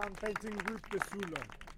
I'm Painting with the Soule.